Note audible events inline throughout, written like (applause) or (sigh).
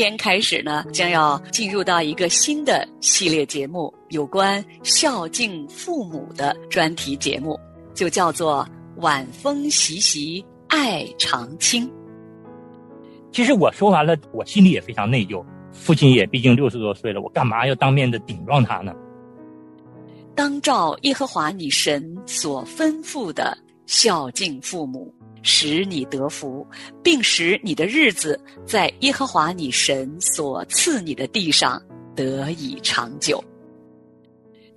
天开始呢，将要进入到一个新的系列节目，有关孝敬父母的专题节目，就叫做《晚风习习爱长青》。其实我说完了，我心里也非常内疚。父亲也毕竟六十多岁了，我干嘛要当面的顶撞他呢？当照耶和华你神所吩咐的孝敬父母。使你得福，并使你的日子在耶和华你神所赐你的地上得以长久。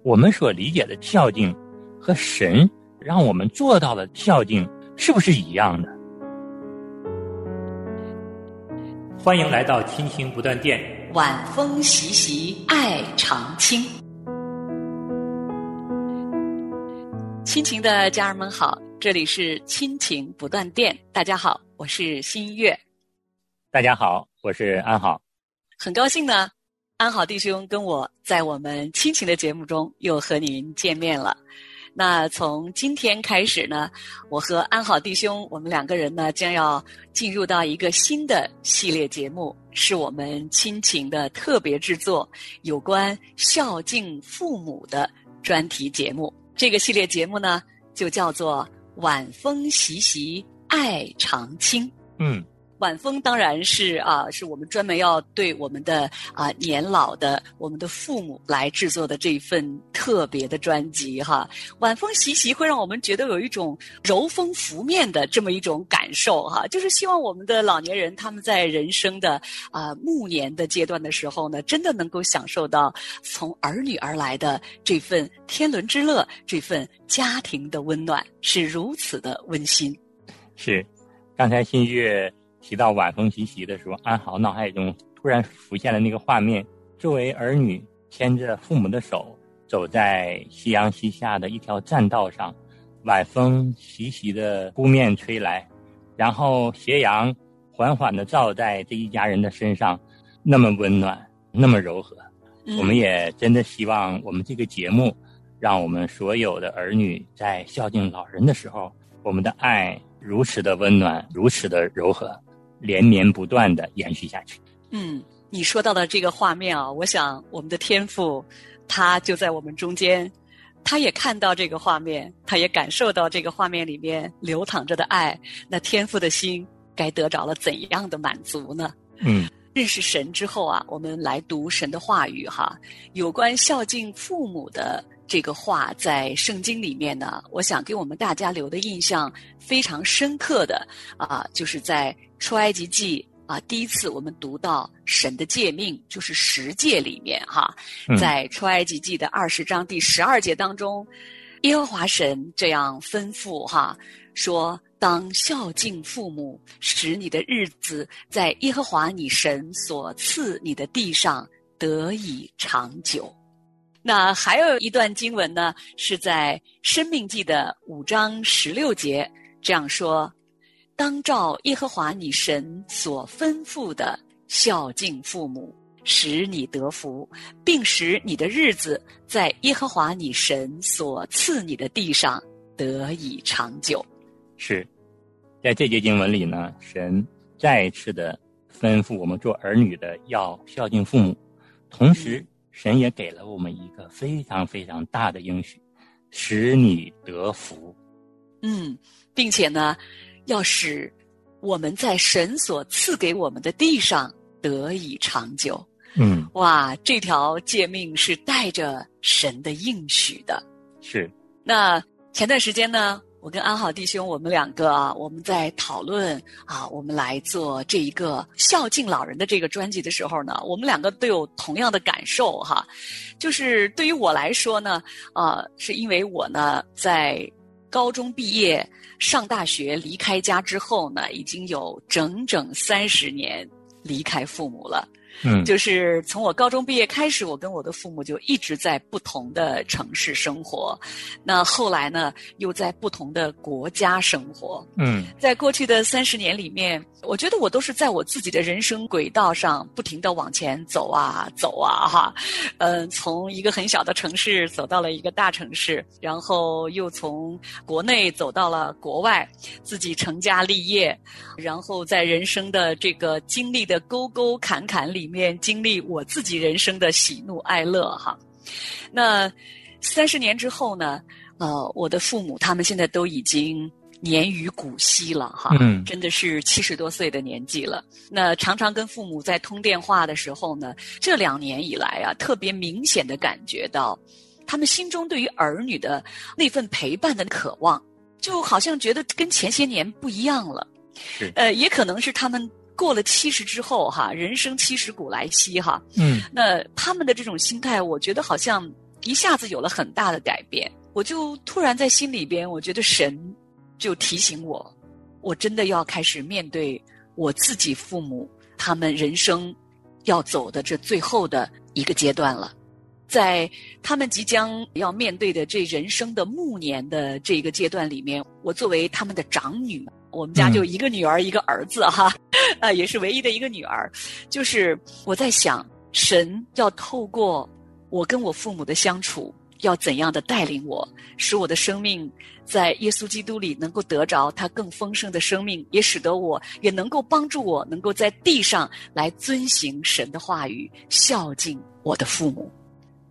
我们所理解的孝敬，和神让我们做到的孝敬，是不是一样的？欢迎来到亲情不断电，晚风习习，爱长青。亲情的家人们好。这里是亲情不断电，大家好，我是新月。大家好，我是安好。很高兴呢，安好弟兄跟我在我们亲情的节目中又和您见面了。那从今天开始呢，我和安好弟兄，我们两个人呢将要进入到一个新的系列节目，是我们亲情的特别制作，有关孝敬父母的专题节目。这个系列节目呢，就叫做。晚风习习，爱长青。嗯，晚风当然是啊，是我们专门要对我们的啊年老的我们的父母来制作的这一份特别的专辑哈。晚风习习会让我们觉得有一种柔风拂面的这么一种感受哈，就是希望我们的老年人他们在人生的啊暮年的阶段的时候呢，真的能够享受到从儿女而来的这份天伦之乐，这份。家庭的温暖是如此的温馨，是。刚才新月提到晚风习习的时候，安豪脑海中突然浮现了那个画面：作为儿女牵着父母的手，走在夕阳西下的一条栈道上，晚风习习的扑面吹来，然后斜阳缓缓的照在这一家人的身上，那么温暖，那么柔和。我们也真的希望我们这个节目。让我们所有的儿女在孝敬老人的时候，我们的爱如此的温暖，如此的柔和，连绵不断的延续下去。嗯，你说到的这个画面啊，我想我们的天父，他就在我们中间，他也看到这个画面，他也感受到这个画面里面流淌着的爱，那天父的心该得着了怎样的满足呢？嗯，认识神之后啊，我们来读神的话语哈，有关孝敬父母的。这个话在圣经里面呢，我想给我们大家留的印象非常深刻的啊，就是在出埃及记啊，第一次我们读到神的诫命，就是十诫里面哈，在出埃及记的二十章第十二节当中，耶和华神这样吩咐哈，说当孝敬父母，使你的日子在耶和华你神所赐你的地上得以长久。那还有一段经文呢，是在《生命记》的五章十六节这样说：“当照耶和华你神所吩咐的孝敬父母，使你得福，并使你的日子在耶和华你神所赐你的地上得以长久。”是，在这节经文里呢，神再一次的吩咐我们做儿女的要孝敬父母，同时。神也给了我们一个非常非常大的应许，使你得福。嗯，并且呢，要使我们在神所赐给我们的地上得以长久。嗯，哇，这条诫命是带着神的应许的。是。那前段时间呢？我跟安好弟兄，我们两个啊，我们在讨论啊，我们来做这一个孝敬老人的这个专辑的时候呢，我们两个都有同样的感受哈，就是对于我来说呢，啊，是因为我呢在高中毕业上大学离开家之后呢，已经有整整三十年离开父母了。嗯，就是从我高中毕业开始，我跟我的父母就一直在不同的城市生活。那后来呢，又在不同的国家生活。嗯，在过去的三十年里面，我觉得我都是在我自己的人生轨道上不停的往前走啊走啊哈。嗯，从一个很小的城市走到了一个大城市，然后又从国内走到了国外，自己成家立业，然后在人生的这个经历的沟沟坎坎里。里面经历我自己人生的喜怒哀乐哈，那三十年之后呢？呃，我的父母他们现在都已经年逾古稀了哈，嗯，真的是七十多岁的年纪了。那常常跟父母在通电话的时候呢，这两年以来啊，特别明显的感觉到，他们心中对于儿女的那份陪伴的渴望，就好像觉得跟前些年不一样了。是，呃，也可能是他们。过了七十之后，哈，人生七十古来稀，哈，嗯，那他们的这种心态，我觉得好像一下子有了很大的改变。我就突然在心里边，我觉得神就提醒我，我真的要开始面对我自己父母他们人生要走的这最后的一个阶段了，在他们即将要面对的这人生的暮年的这一个阶段里面，我作为他们的长女。我们家就一个女儿，一个儿子，哈，啊，也是唯一的一个女儿。就是我在想，神要透过我跟我父母的相处，要怎样的带领我，使我的生命在耶稣基督里能够得着他更丰盛的生命，也使得我也能够帮助我，能够在地上来遵行神的话语，孝敬我的父母。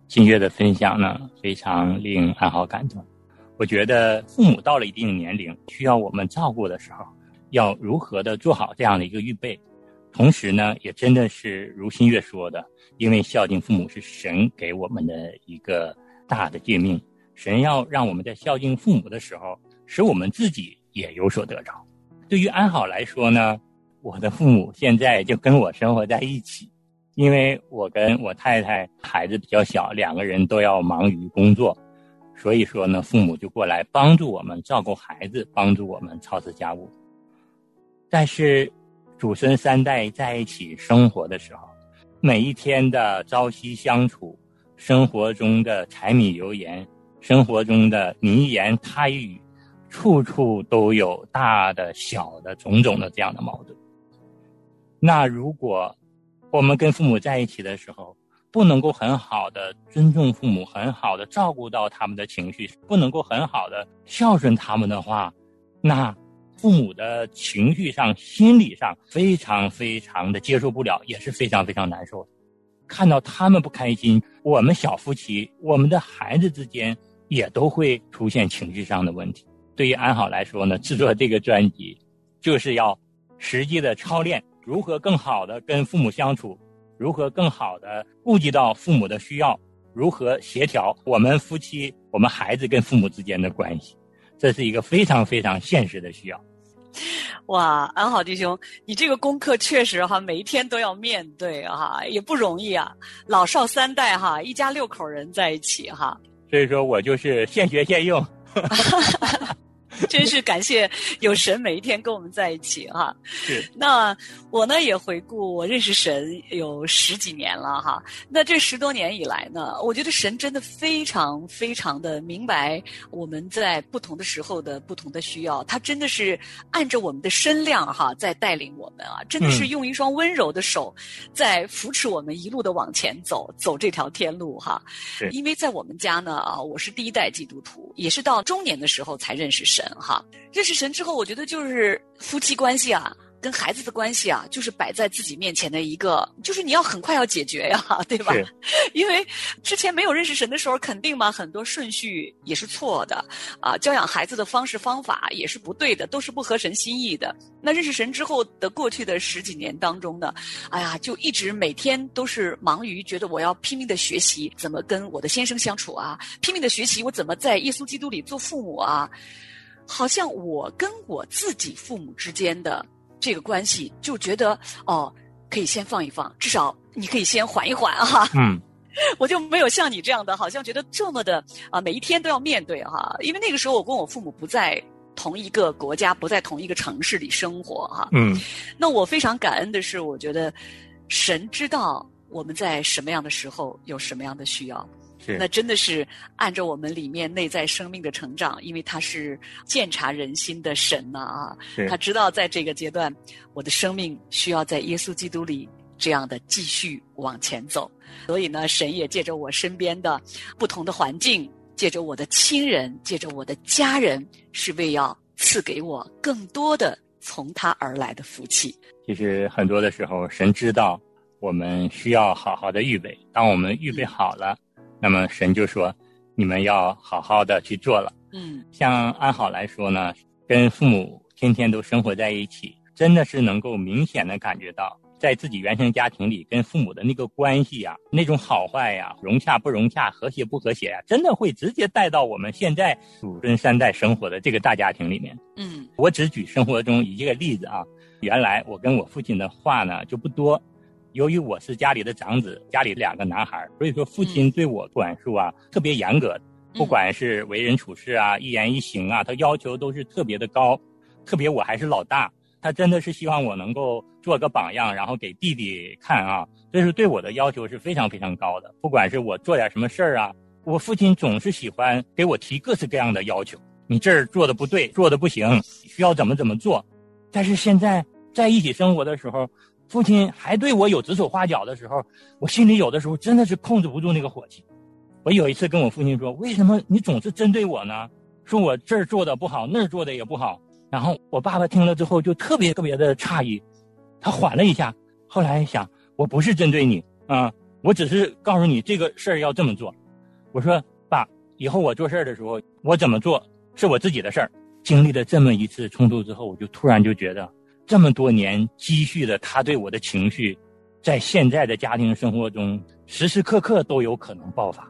新月的分享呢，非常令安好感动。我觉得父母到了一定年龄，需要我们照顾的时候，要如何的做好这样的一个预备。同时呢，也真的是如新月说的，因为孝敬父母是神给我们的一个大的诫命，神要让我们在孝敬父母的时候，使我们自己也有所得着。对于安好来说呢，我的父母现在就跟我生活在一起，因为我跟我太太孩子比较小，两个人都要忙于工作。所以说呢，父母就过来帮助我们照顾孩子，帮助我们操持家务。但是，祖孙三代在一起生活的时候，每一天的朝夕相处，生活中的柴米油盐，生活中的你言他语，处处都有大的、小的、种种的这样的矛盾。那如果我们跟父母在一起的时候，不能够很好的尊重父母，很好的照顾到他们的情绪，不能够很好的孝顺他们的话，那父母的情绪上、心理上非常非常的接受不了，也是非常非常难受的。看到他们不开心，我们小夫妻、我们的孩子之间也都会出现情绪上的问题。对于安好来说呢，制作这个专辑，就是要实际的操练如何更好的跟父母相处。如何更好的顾及到父母的需要？如何协调我们夫妻、我们孩子跟父母之间的关系？这是一个非常非常现实的需要。(laughs) 哇，安好弟兄，你这个功课确实哈，每一天都要面对哈，也不容易啊。老少三代哈，一家六口人在一起哈。所以说我就是现学现用。(laughs) 真是感谢有神每一天跟我们在一起哈。是。那我呢也回顾我认识神有十几年了哈。那这十多年以来呢，我觉得神真的非常非常的明白我们在不同的时候的不同的需要，他真的是按着我们的身量哈在带领我们啊，真的是用一双温柔的手在扶持我们一路的往前走，走这条天路哈。是。因为在我们家呢啊，我是第一代基督徒，也是到中年的时候才认识神。哈，认识神之后，我觉得就是夫妻关系啊，跟孩子的关系啊，就是摆在自己面前的一个，就是你要很快要解决呀，对吧？(laughs) 因为之前没有认识神的时候，肯定嘛，很多顺序也是错的啊，教养孩子的方式方法也是不对的，都是不合神心意的。那认识神之后的过去的十几年当中呢，哎呀，就一直每天都是忙于觉得我要拼命的学习怎么跟我的先生相处啊，拼命的学习我怎么在耶稣基督里做父母啊。好像我跟我自己父母之间的这个关系，就觉得哦，可以先放一放，至少你可以先缓一缓哈。嗯，(laughs) 我就没有像你这样的，好像觉得这么的啊，每一天都要面对哈。因为那个时候我跟我父母不在同一个国家，不在同一个城市里生活哈。嗯，那我非常感恩的是，我觉得神知道我们在什么样的时候有什么样的需要。是那真的是按照我们里面内在生命的成长，因为他是鉴察人心的神呐啊，是他知道在这个阶段，我的生命需要在耶稣基督里这样的继续往前走。所以呢，神也借着我身边的不同的环境，借着我的亲人，借着我的家人，是为要赐给我更多的从他而来的福气。其实很多的时候，神知道我们需要好好的预备。当我们预备好了，那么神就说：“你们要好好的去做了。”嗯像安好来说呢，跟父母天天都生活在一起，真的是能够明显的感觉到，在自己原生家庭里跟父母的那个关系呀，那种好坏呀，融洽不融洽，和谐不和谐呀，真的会直接带到我们现在祖孙三代生活的这个大家庭里面。嗯我只举生活中一个例子啊，原来我跟我父亲的话呢就不多，由于我是家里的长子，家里两个男孩，所以说父亲对我管束啊、特别严格，不管是为人处事啊、一言一行啊，他要求都是特别的高。特别我还是老大，他真的是希望我能够做个榜样，然后给弟弟看啊，这是对我的要求是非常非常高的。不管是我做点什么事儿啊，我父亲总是喜欢给我提各式各样的要求。你这儿做的不对，做的不行，需要怎么怎么做。但是现在在一起生活的时候，父亲还对我有指手画脚的时候，我心里有的时候真的是控制不住那个火气。我有一次跟我父亲说：“为什么你总是针对我呢？说我这儿做的不好，那儿做的也不好。”然后我爸爸听了之后就特别特别的诧异，他缓了一下，后来想我不是针对你啊，我只是告诉你这个事儿要这么做。我说爸，以后我做事儿的时候，我怎么做是我自己的事儿。经历了这么一次冲突之后，我就突然就觉得，这么多年积蓄的他对我的情绪，在现在的家庭生活中时时刻刻都有可能爆发。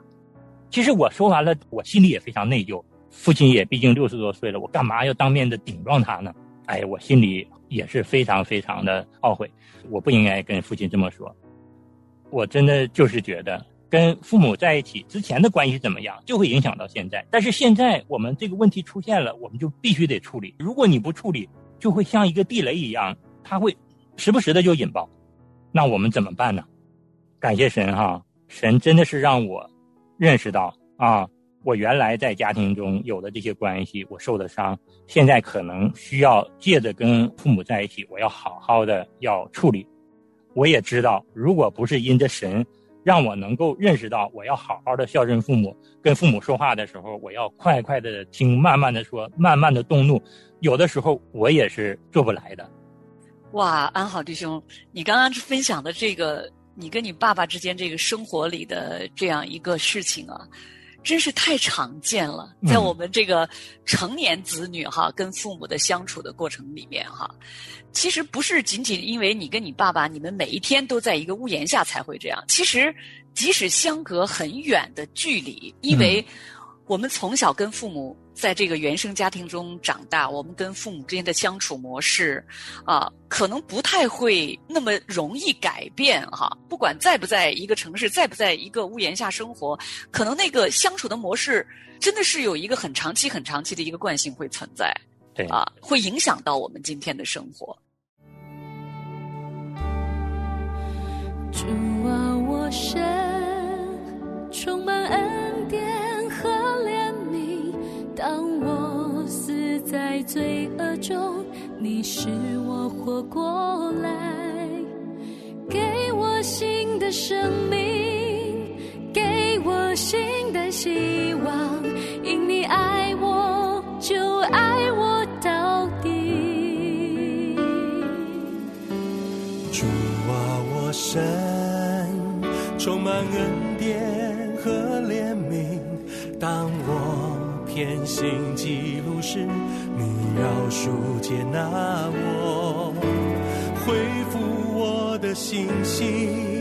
其实我说完了，我心里也非常内疚。父亲也毕竟六十多岁了，我干嘛要当面的顶撞他呢？哎，我心里也是非常非常的懊悔，我不应该跟父亲这么说。我真的就是觉得跟父母在一起之前的关系怎么样，就会影响到现在。但是现在我们这个问题出现了，我们就必须得处理。如果你不处理，就会像一个地雷一样，它会时不时的就引爆。那我们怎么办呢？感谢神哈，神真的是让我认识到啊。我原来在家庭中有的这些关系，我受的伤，现在可能需要借着跟父母在一起，我要好好的要处理。我也知道，如果不是因着神让我能够认识到，我要好好的孝顺父母，跟父母说话的时候，我要快快的听，慢慢的说，慢慢的动怒，有的时候我也是做不来的。哇，安好弟兄，你刚刚分享的这个，你跟你爸爸之间这个生活里的这样一个事情啊。真是太常见了，在我们这个成年子女哈跟父母的相处的过程里面哈，其实不是仅仅因为你跟你爸爸你们每一天都在一个屋檐下才会这样，其实即使相隔很远的距离，因为我们从小跟父母在这个原生家庭中长大，我们跟父母之间的相处模式啊，可能不太会那么容易改变哈。不管在不在一个城市，在不在一个屋檐下生活，可能那个相处的模式真的是有一个很长期、很长期的一个惯性会存在，对啊，会影响到我们今天的生活。主啊，我身充满恩典在罪恶中，你使我活过来，给我新的生命，给我新的希望。因你爱我，就爱我到底。主啊，我神充满恩典和怜悯。当我天行记录时，你饶恕接纳我，恢复我的信心，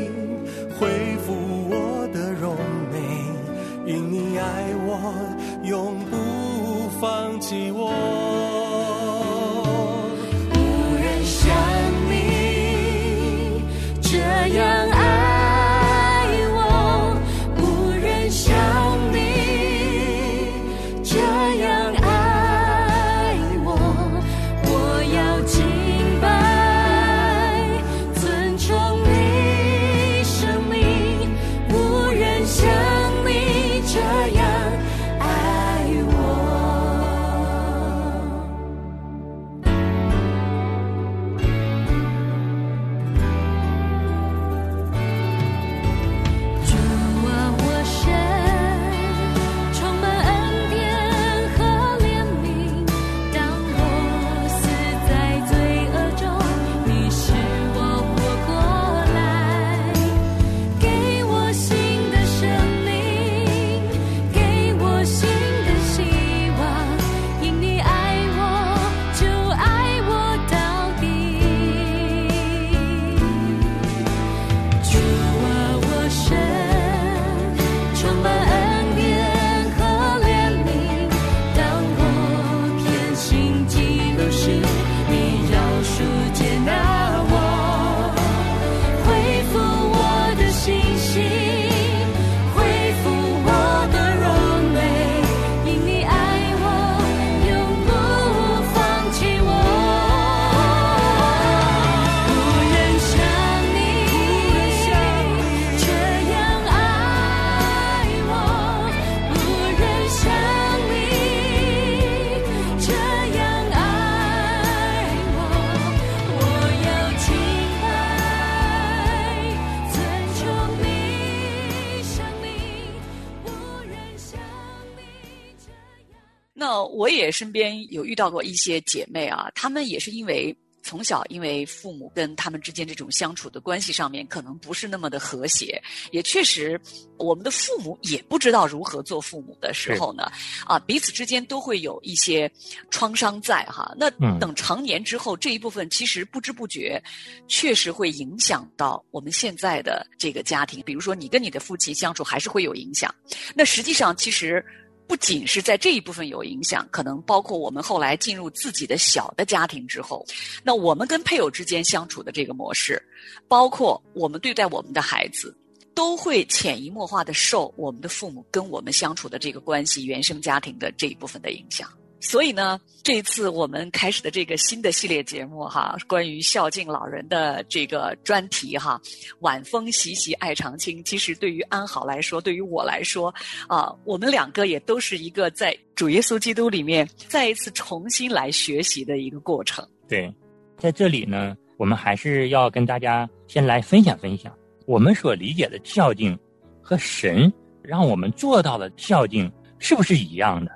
身边有遇到过一些姐妹啊，她们也是因为从小因为父母跟他们之间这种相处的关系上面可能不是那么的和谐，也确实我们的父母也不知道如何做父母的时候呢，啊，彼此之间都会有一些创伤在哈。那嗯等成年之后，这一部分其实不知不觉，确实会影响到我们现在的这个家庭。比如说，你跟你的父亲相处还是会有影响。那实际上，其实不仅是在这一部分有影响，可能包括我们后来进入自己的小的家庭之后，那我们跟配偶之间相处的这个模式，包括我们对待我们的孩子。都会潜移默化的受我们的父母跟我们相处的这个关系、原生家庭的这一部分的影响。所以呢，这一次我们开始的这个新的系列节目哈，关于孝敬老人的这个专题哈，晚风习习爱长青。其实对于安好来说，对于我来说啊，我们两个也都是一个在主耶稣基督里面再一次重新来学习的一个过程。对，在这里呢，我们还是要跟大家先来分享分享我们所理解的孝敬和神让我们做到的孝敬是不是一样的？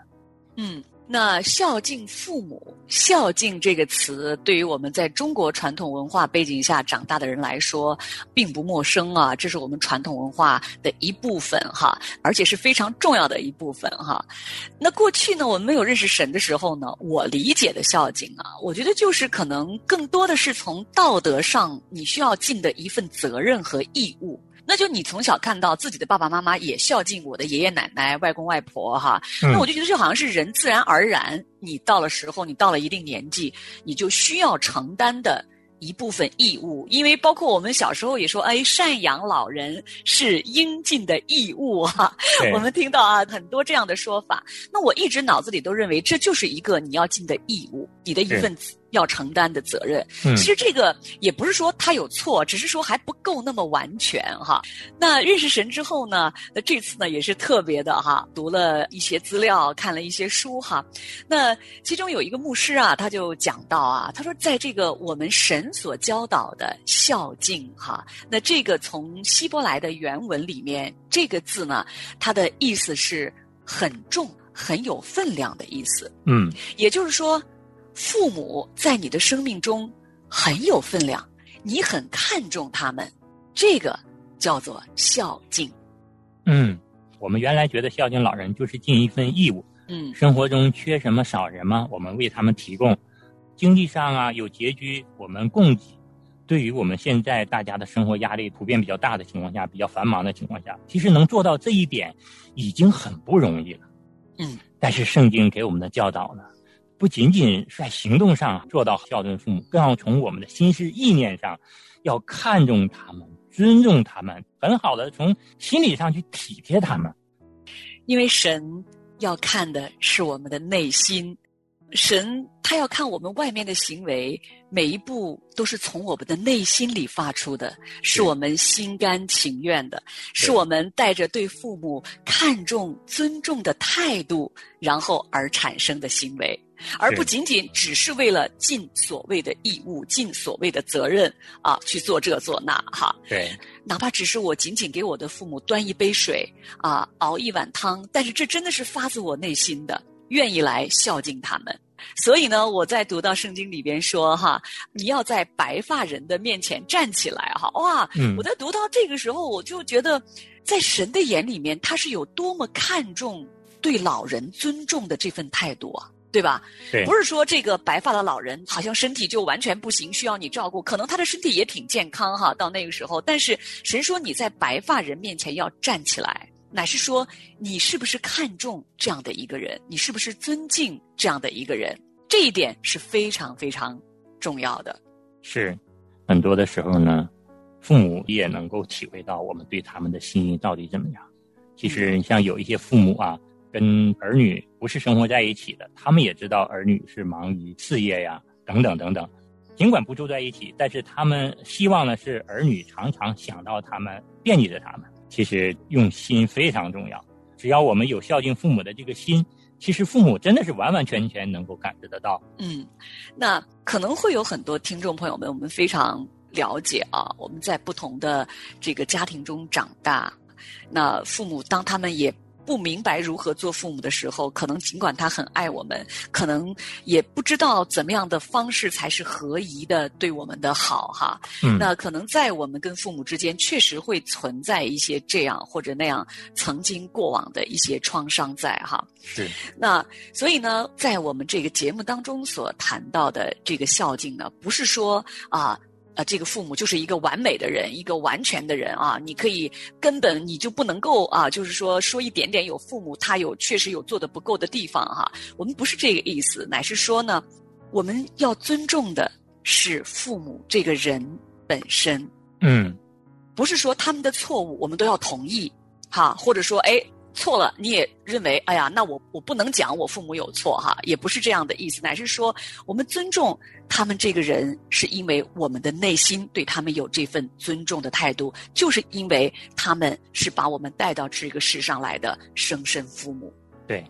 嗯，那孝敬父母，孝敬这个词，对于我们在中国传统文化背景下长大的人来说，并不陌生啊。这是我们传统文化的一部分哈，而且是非常重要的一部分哈。那过去呢，我们没有认识神的时候呢，我理解的孝敬啊，我觉得就是可能更多的是从道德上你需要尽的一份责任和义务。那就你从小看到自己的爸爸妈妈也孝敬我的爷爷奶奶、外公外婆哈，嗯那我就觉得这好像是人自然而然，你到了时候，你到了一定年纪，你就需要承担的一部分义务。因为包括我们小时候也说，哎，赡养老人是应尽的义务哈、对 (laughs) 我们听到啊很多这样的说法。那我一直脑子里都认为这就是一个你要尽的义务，你的一份要承担的责任。嗯其实这个也不是说他有错，只是说还不够那么完全哈。那认识神之后呢，那这次呢也是特别的哈，读了一些资料，看了一些书哈。那其中有一个牧师啊，他就讲到啊，他说在这个我们神所教导的孝敬哈，那这个从希伯来的原文里面，这个字呢，它的意思是很重、很有分量的意思。嗯也就是说，父母在你的生命中很有分量，你很看重他们，这个叫做孝敬。嗯，我们原来觉得孝敬老人就是尽一份义务，嗯生活中缺什么少什么，我们为他们提供；经济上啊有拮据，我们供给。对于我们现在大家的生活压力普遍比较大的情况下，比较繁忙的情况下，其实能做到这一点已经很不容易了。嗯，但是圣经给我们的教导呢，不仅仅是在行动上做到孝顺父母，更要从我们的心思意念上，要看重他们，尊重他们，很好的从心理上去体贴他们。因为神要看的是我们的内心，神他要看我们外面的行为，每一步都是从我们的内心里发出的，是我们心甘情愿的，是我们带着对父母看重、尊重的态度，然后而产生的行为。而不仅仅只是为了尽所谓的义务、尽所谓的责任啊，去做这做那哈。对，哪怕只是我仅仅给我的父母端一杯水啊，熬一碗汤，但是这真的是发自我内心的，愿意来孝敬他们。所以呢，我在读到圣经里边说哈，你要在白发人的面前站起来哈，哇！嗯我在读到这个时候，我就觉得，在神的眼里面，他是有多么看重对老人尊重的这份态度啊。对吧？对不是说这个白发的老人好像身体就完全不行，需要你照顾。可能他的身体也挺健康哈，到那个时候。但是谁说你在白发人面前要站起来，乃是说你是不是看重这样的一个人，你是不是尊敬这样的一个人。这一点是非常非常重要的。是，很多的时候呢，父母也能够体会到我们对他们的心意到底怎么样。其实，像有一些父母啊，跟儿女不是生活在一起的，他们也知道儿女是忙于事业呀，等等等等。尽管不住在一起，但是他们希望呢是儿女常常想到他们，惦记着他们。其实用心非常重要，只要我们有孝敬父母的这个心，其实父母真的是完完全全能够感知得到。嗯，那可能会有很多听众朋友们，我们非常了解啊，我们在不同的这个家庭中长大，那父母当他们也。不明白如何做父母的时候，可能尽管他很爱我们，可能也不知道怎么样的方式才是合宜的对我们的好哈。嗯，那可能在我们跟父母之间，确实会存在一些这样或者那样曾经过往的一些创伤在哈。对。那所以呢，在我们这个节目当中所谈到的这个孝敬呢，不是说啊。啊，这个父母就是一个完美的人，一个完全的人啊！你可以根本你就不能够啊，就是说说一点点有父母他有确实有做的不够的地方哈。我们不是这个意思，乃是说呢，我们要尊重的是父母这个人本身。嗯，不是说他们的错误我们都要同意哈，或者说哎。错了，你也认为，哎呀，那我我不能讲我父母有错哈，也不是这样的意思，乃是说我们尊重他们这个人，是因为我们的内心对他们有这份尊重的态度，就是因为他们是把我们带到这个世上来的生身父母。对，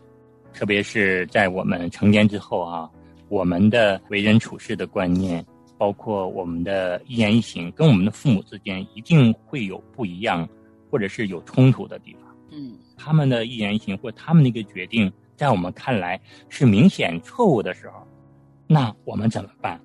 特别是在我们成年之后啊，我们的为人处事的观念，包括我们的一言一行，跟我们的父母之间一定会有不一样，或者是有冲突的地方。嗯。他们的一言一行或他们的一个决定，在我们看来是明显错误的时候，那我们怎么办？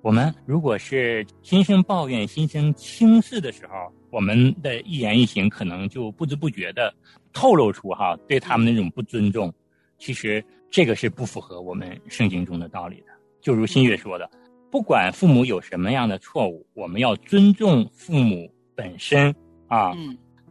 我们如果是心生抱怨、心生轻视的时候，我们的一言一行可能就不知不觉的透露出哈对他们那种不尊重。其实这个是不符合我们圣经中的道理的。就如新月说的，不管父母有什么样的错误，我们要尊重父母本身啊。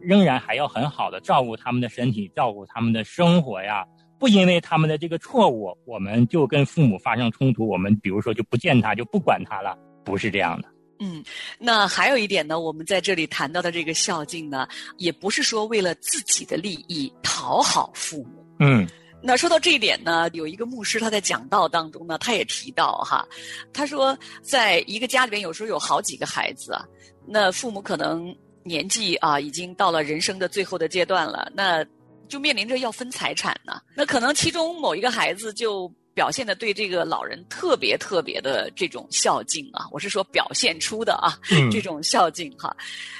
仍然还要很好的照顾他们的身体，照顾他们的生活呀。不因为他们的这个错误，我们就跟父母发生冲突。我们比如说就不见他，就不管他了，不是这样的。嗯，那还有一点呢，我们在这里谈到的这个孝敬呢，也不是说为了自己的利益讨好父母。嗯，那说到这一点呢，有一个牧师他在讲道当中呢，他也提到哈，他说在一个家里边有时候有好几个孩子啊，那父母可能。年纪啊，已经到了人生的最后的阶段了，那就面临着要分财产呢。那可能其中某一个孩子就表现的对这个老人特别特别的这种孝敬啊，我是说表现出的啊，这种孝敬哈。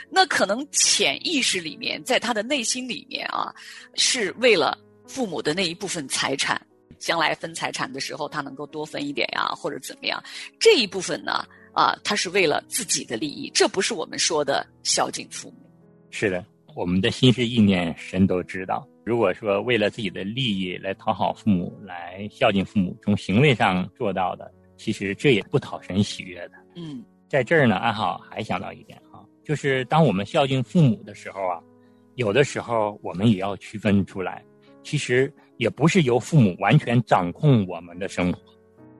那可能潜意识里面，在他的内心里面啊，是为了父母的那一部分财产，将来分财产的时候他能够多分一点呀，或者怎么样，这一部分呢？啊，他是为了自己的利益，这不是我们说的孝敬父母。是的，我们的心思意念，神都知道。如果说为了自己的利益来讨好父母，来孝敬父母，从行为上做到的，其实这也不讨神喜悦的。嗯，在这儿呢，安好还想到一点啊，就是当我们孝敬父母的时候啊，有的时候我们也要区分出来，其实也不是由父母完全掌控我们的生活。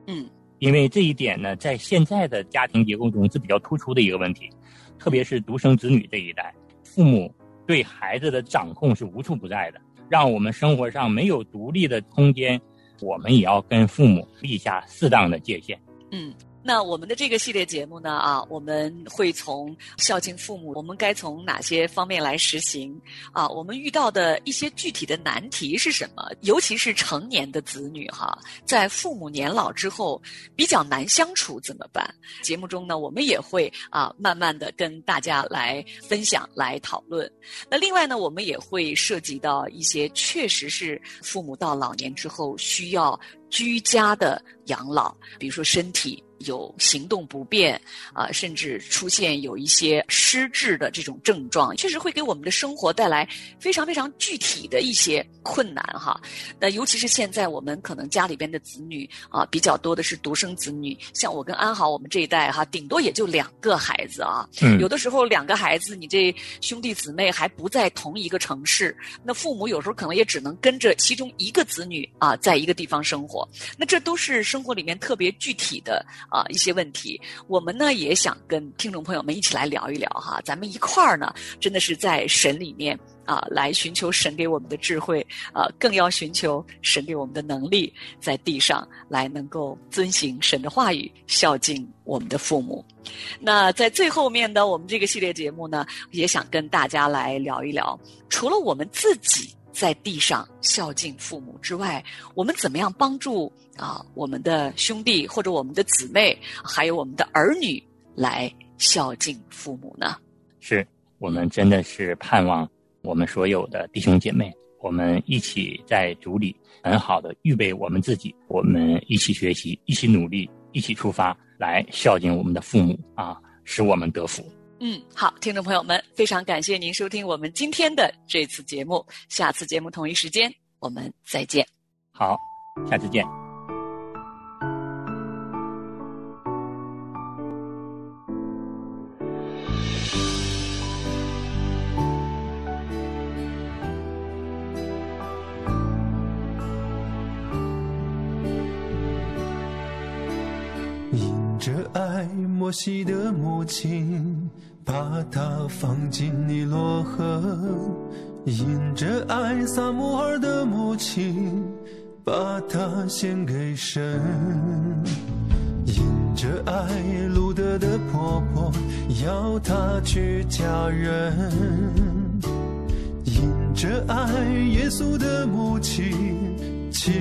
嗯。因为这一点呢，在现在的家庭结构中是比较突出的一个问题，特别是独生子女这一代，父母对孩子的掌控是无处不在的，让我们生活上没有独立的空间，我们也要跟父母立下适当的界限。嗯。那我们的这个系列节目呢，啊，我们会从孝敬父母，我们该从哪些方面来实行？啊，我们遇到的一些具体的难题是什么？尤其是成年的子女哈，在父母年老之后比较难相处怎么办？节目中呢，我们也会啊，慢慢的跟大家来分享、来讨论。那另外呢，我们也会涉及到一些确实是父母到老年之后需要居家的养老，比如说身体。有行动不便啊，甚至出现有一些失智的这种症状，确实会给我们的生活带来非常非常具体的一些困难哈。那尤其是现在我们可能家里边的子女啊比较多的是独生子女，像我跟安好我们这一代哈，顶多也就两个孩子啊。嗯。有的时候两个孩子，你这兄弟姊妹还不在同一个城市，那父母有时候可能也只能跟着其中一个子女啊，在一个地方生活。那这都是生活里面特别具体的啊一些问题。我们呢也想跟听众朋友们一起来聊一聊哈，咱们一块儿呢真的是在神里面。啊，来寻求神给我们的智慧，啊，更要寻求神给我们的能力，在地上来能够遵行神的话语，孝敬我们的父母。那在最后面的我们这个系列节目呢，也想跟大家来聊一聊，除了我们自己在地上孝敬父母之外，我们怎么样帮助啊我们的兄弟或者我们的姊妹，还有我们的儿女来孝敬父母呢？是我们真的是盼望。我们所有的弟兄姐妹，我们一起在主里很好的预备我们自己，我们一起学习，一起努力，一起出发，来孝敬我们的父母啊，使我们得福。嗯，好，听众朋友们，非常感谢您收听我们今天的这次节目，下次节目同一时间我们再见。好，下次见。摩西的母亲把它放进尼罗河，引着爱撒母耳的母亲把它献给神，引着爱路德的婆婆要他去嫁人，引着爱耶稣的母亲亲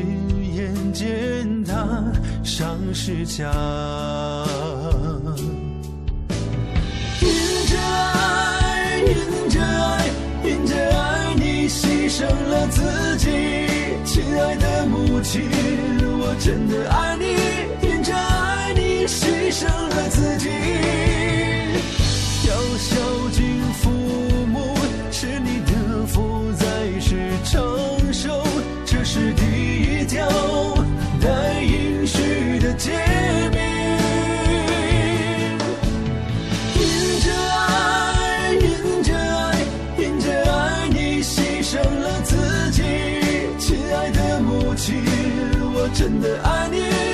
眼见他上十字架。着爱迎着爱迎着爱你牺牲了自己。亲爱的母亲我真的爱你迎着爱你牺牲了自己。真的爱你，